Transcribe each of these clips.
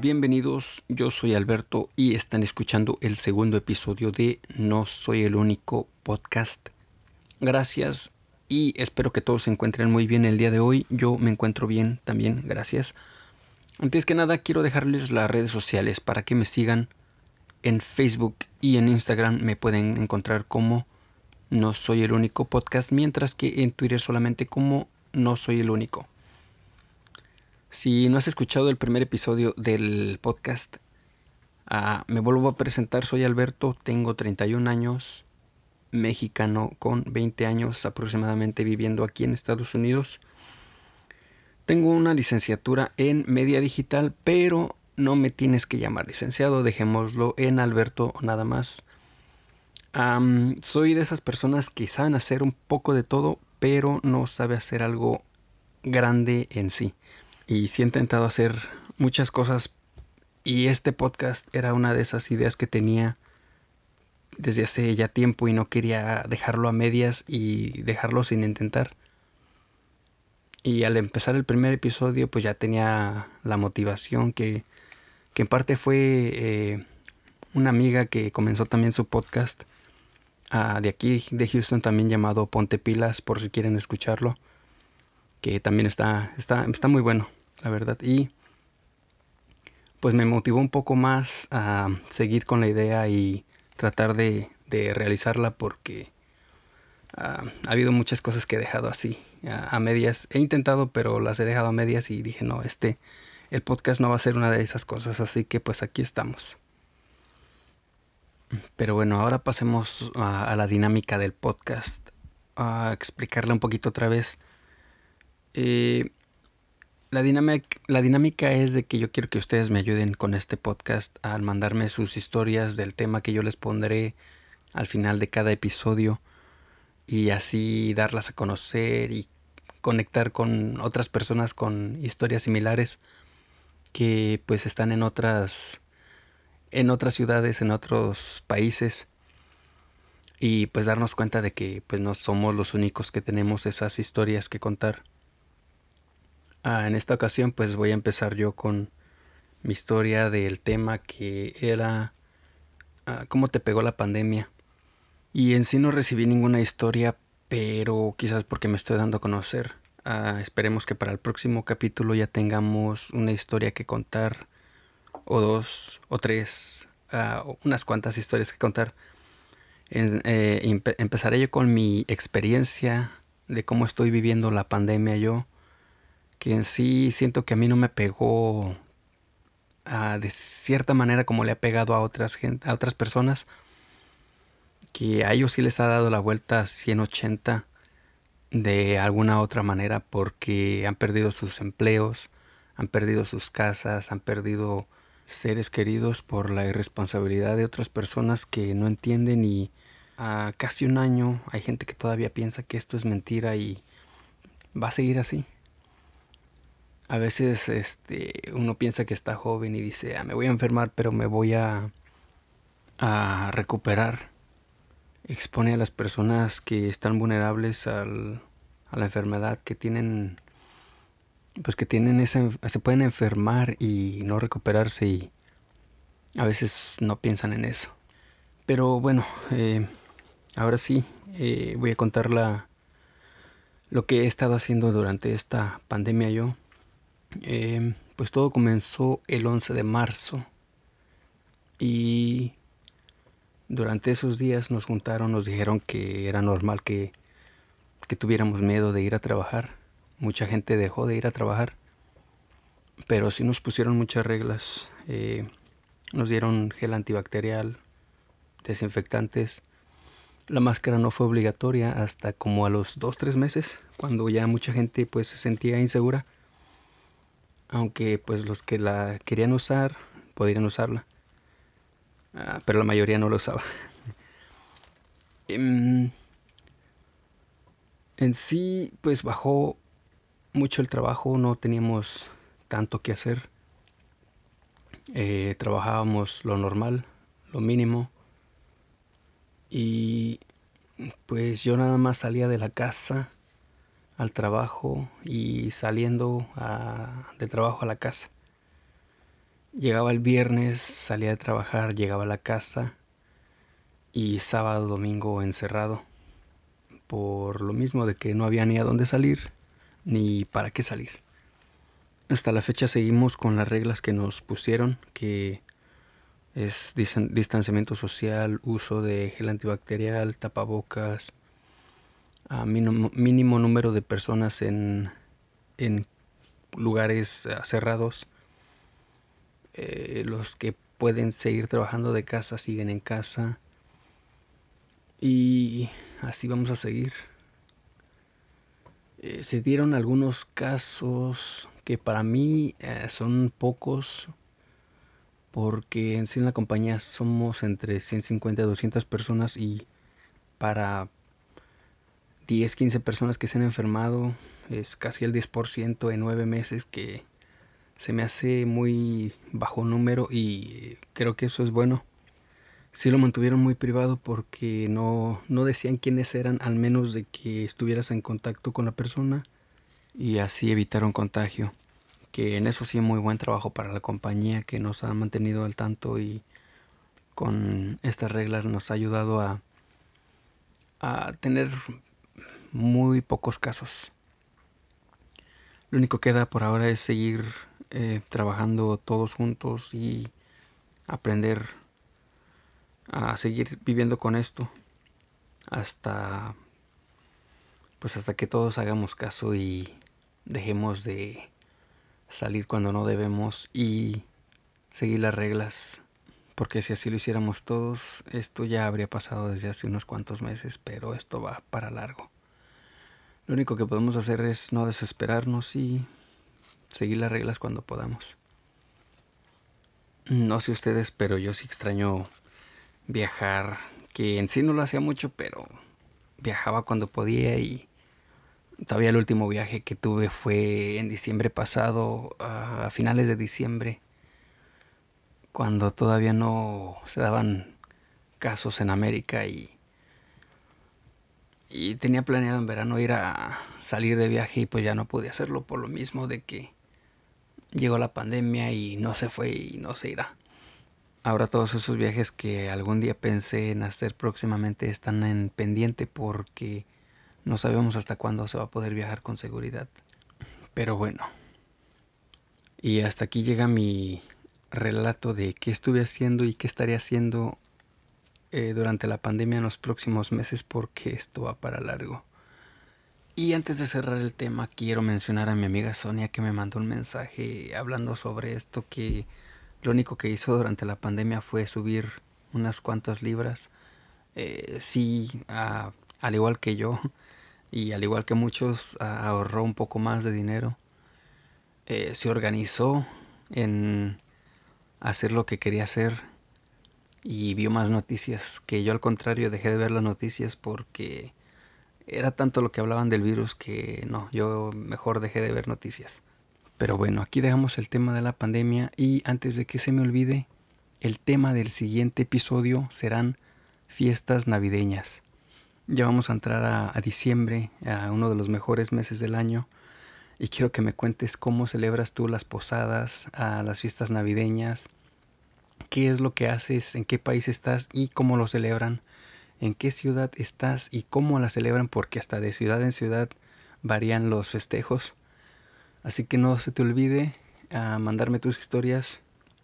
bienvenidos. Yo soy Alberto y están escuchando el segundo episodio de No Soy el Único podcast. Gracias y espero que todos se encuentren muy bien el día de hoy. Yo me encuentro bien también, gracias. Antes que nada quiero dejarles las redes sociales para que me sigan en Facebook y en Instagram me pueden encontrar como No Soy el Único podcast, mientras que en Twitter solamente como No Soy el Único. Si no has escuchado el primer episodio del podcast, ah, me vuelvo a presentar. Soy Alberto, tengo 31 años, mexicano con 20 años aproximadamente viviendo aquí en Estados Unidos. Tengo una licenciatura en media digital, pero no me tienes que llamar licenciado, dejémoslo en Alberto nada más. soy de esas personas que saben hacer un poco de todo, pero no sabe hacer algo grande en sí y sí he intentado hacer muchas cosas y este podcast era una de esas ideas que tenía desde hace ya tiempo y no quería dejarlo a medias y dejarlo sin intentar. Y al empezar el primer episodio pues ya tenía la motivación que, que en parte fue eh, una amiga que comenzó también su podcast ah, de aquí de Houston también llamado Ponte Pilas por si quieren escucharlo que también está, está, está muy bueno la verdad. Y pues me motivó un poco más a seguir con la idea y tratar de, realizarla porque ah, ha habido muchas cosas que he dejado así, a, medias. He intentado, pero las he dejado a medias y dije, no, este, el podcast no va a ser una de esas cosas, así que pues aquí estamos. Pero bueno, ahora pasemos a, a la dinámica del podcast, a explicarle un poquito otra vez. Eh, la dinámica, la dinámica es de que yo quiero que ustedes me ayuden con este podcast al mandarme sus historias del tema que yo les pondré al final de cada episodio y así darlas a conocer y conectar con otras personas con historias similares que pues están en otras en otras ciudades, en otros países y pues darnos cuenta de que pues no somos los únicos que tenemos esas historias que contar. Ah, en esta ocasión pues voy a empezar yo con mi historia del tema que era ah, cómo te pegó la pandemia. Y en sí no recibí ninguna historia, pero quizás porque me estoy dando a conocer. Ah, esperemos que para el próximo capítulo ya tengamos una historia que contar, o dos, o tres, unas cuantas historias que contar. Eh, empezaré yo con mi experiencia de cómo estoy viviendo la pandemia yo que en sí siento que a mí no me pegó ah, de cierta manera como le ha pegado a otras, a otras personas, que a ellos sí les ha dado la vuelta a 180 de alguna otra manera porque han perdido sus empleos, han perdido sus casas, han perdido seres queridos por la irresponsabilidad de otras personas que no entienden y a casi un año hay gente que todavía piensa que esto es mentira y va a seguir así a veces este, uno piensa que está joven y dice, ah, me voy a enfermar, pero me voy a, a recuperar. Expone a las personas que están vulnerables al, a la enfermedad, que tienen, pues que tienen esa, se pueden enfermar y no recuperarse y a veces no piensan en eso. Pero bueno, eh, ahora sí, eh, voy a contar la, lo que he estado haciendo durante esta pandemia yo. Em, pues todo comenzó el 11 de marzo y durante esos días nos juntaron, nos dijeron que era normal que, que tuviéramos miedo de ir a trabajar. Mucha gente dejó de ir a trabajar, pero sí nos pusieron muchas reglas. Eh, nos dieron gel antibacterial, desinfectantes. La máscara no fue obligatoria hasta como a los 2-3 meses, cuando ya mucha gente pues se sentía insegura aunque pues los que la querían usar podrían usarla, ah, pero la mayoría no la usaba. Em, en sí pues bajó mucho el trabajo, no teníamos tanto que hacer. Eh, trabajábamos lo normal, lo mínimo. Y pues yo nada más salía de la casa al trabajo y saliendo del trabajo a la casa. Llegaba el viernes, salía de trabajar, llegaba a la casa y sábado, domingo encerrado. Por lo mismo de que no había ni a dónde salir ni para qué salir. Hasta la fecha seguimos con las reglas que nos pusieron, que es distanciamiento social, uso de gel antibacterial, tapabocas, a mínimo, mínimo número de personas en, en lugares cerrados eh, los que pueden seguir trabajando de casa siguen en casa. Y así vamos a seguir. Eh, se dieron algunos casos que para mí eh, son pocos porque en sí en la compañía somos entre 150 y 200 personas y para 10, 15 personas que se han enfermado es casi el 10% en 9 meses que se me hace muy bajo número y creo que eso es bueno. Sí lo mantuvieron muy privado porque no, no decían quiénes eran, al menos de que estuvieras en contacto con la persona y así evitaron contagio. Que en eso sí muy buen trabajo para la compañía que nos ha mantenido al tanto y con estas reglas nos ha ayudado a, a tener muy pocos casos. Lo único que queda por ahora es seguir eh, trabajando todos juntos y aprender a seguir viviendo con esto hasta pues hasta que todos hagamos caso y dejemos de salir cuando no debemos y seguir las reglas porque si así lo hiciéramos todos esto ya habría pasado desde hace unos cuantos meses pero esto va para largo lo único que podemos hacer es no desesperarnos y seguir las reglas cuando podamos. No sé ustedes, pero yo sí extraño viajar, que en sí no lo hacía mucho, pero viajaba cuando podía y todavía el último viaje que tuve fue en diciembre pasado, a finales de diciembre, cuando todavía no se daban casos en América y y tenía planeado en verano ir a salir de viaje y pues ya no pude hacerlo por lo mismo de que llegó la pandemia y no se fue y no se irá. Ahora todos esos viajes que algún día pensé en hacer próximamente están en pendiente porque no sabemos hasta cuándo se va a poder viajar con seguridad. Pero bueno. Y hasta aquí llega mi relato de qué estuve haciendo y qué estaré haciendo eh, durante la pandemia en los próximos meses porque esto va para largo. Y antes de cerrar el tema, quiero mencionar a mi amiga Sonia que me mandó un mensaje hablando sobre esto que lo único que hizo durante la pandemia fue subir unas cuantas libras. Eh, sí, al igual que yo y al igual que muchos, ahorró un poco más de dinero. Eh, se organizó en hacer lo que quería hacer y vio más noticias que yo al contrario dejé de ver las noticias porque era tanto lo que hablaban del virus que no, yo mejor dejé de ver noticias. Pero bueno, aquí dejamos el tema de la pandemia y antes de que se me olvide, el tema del siguiente episodio serán fiestas navideñas. Ya vamos a entrar a, diciembre, a uno de los mejores meses del año, y quiero que me cuentes cómo celebras tú las posadas, a las fiestas navideñas, qué es lo que haces, en qué país estás y cómo lo celebran en qué ciudad estás y cómo la celebran, porque hasta de ciudad en ciudad varían los festejos. Así que no se te olvide a ah, mandarme tus historias.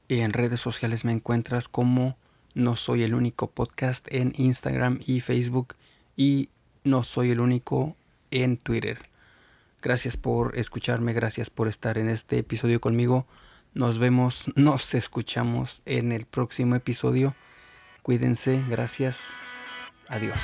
Y en redes sociales me encuentras como No Soy el Único Podcast en Instagram y Facebook. Y No Soy el Único en Twitter. Gracias por escucharme, gracias por estar en este episodio conmigo. Nos vemos, nos escuchamos en el próximo episodio. Cuídense, gracias. Adiós.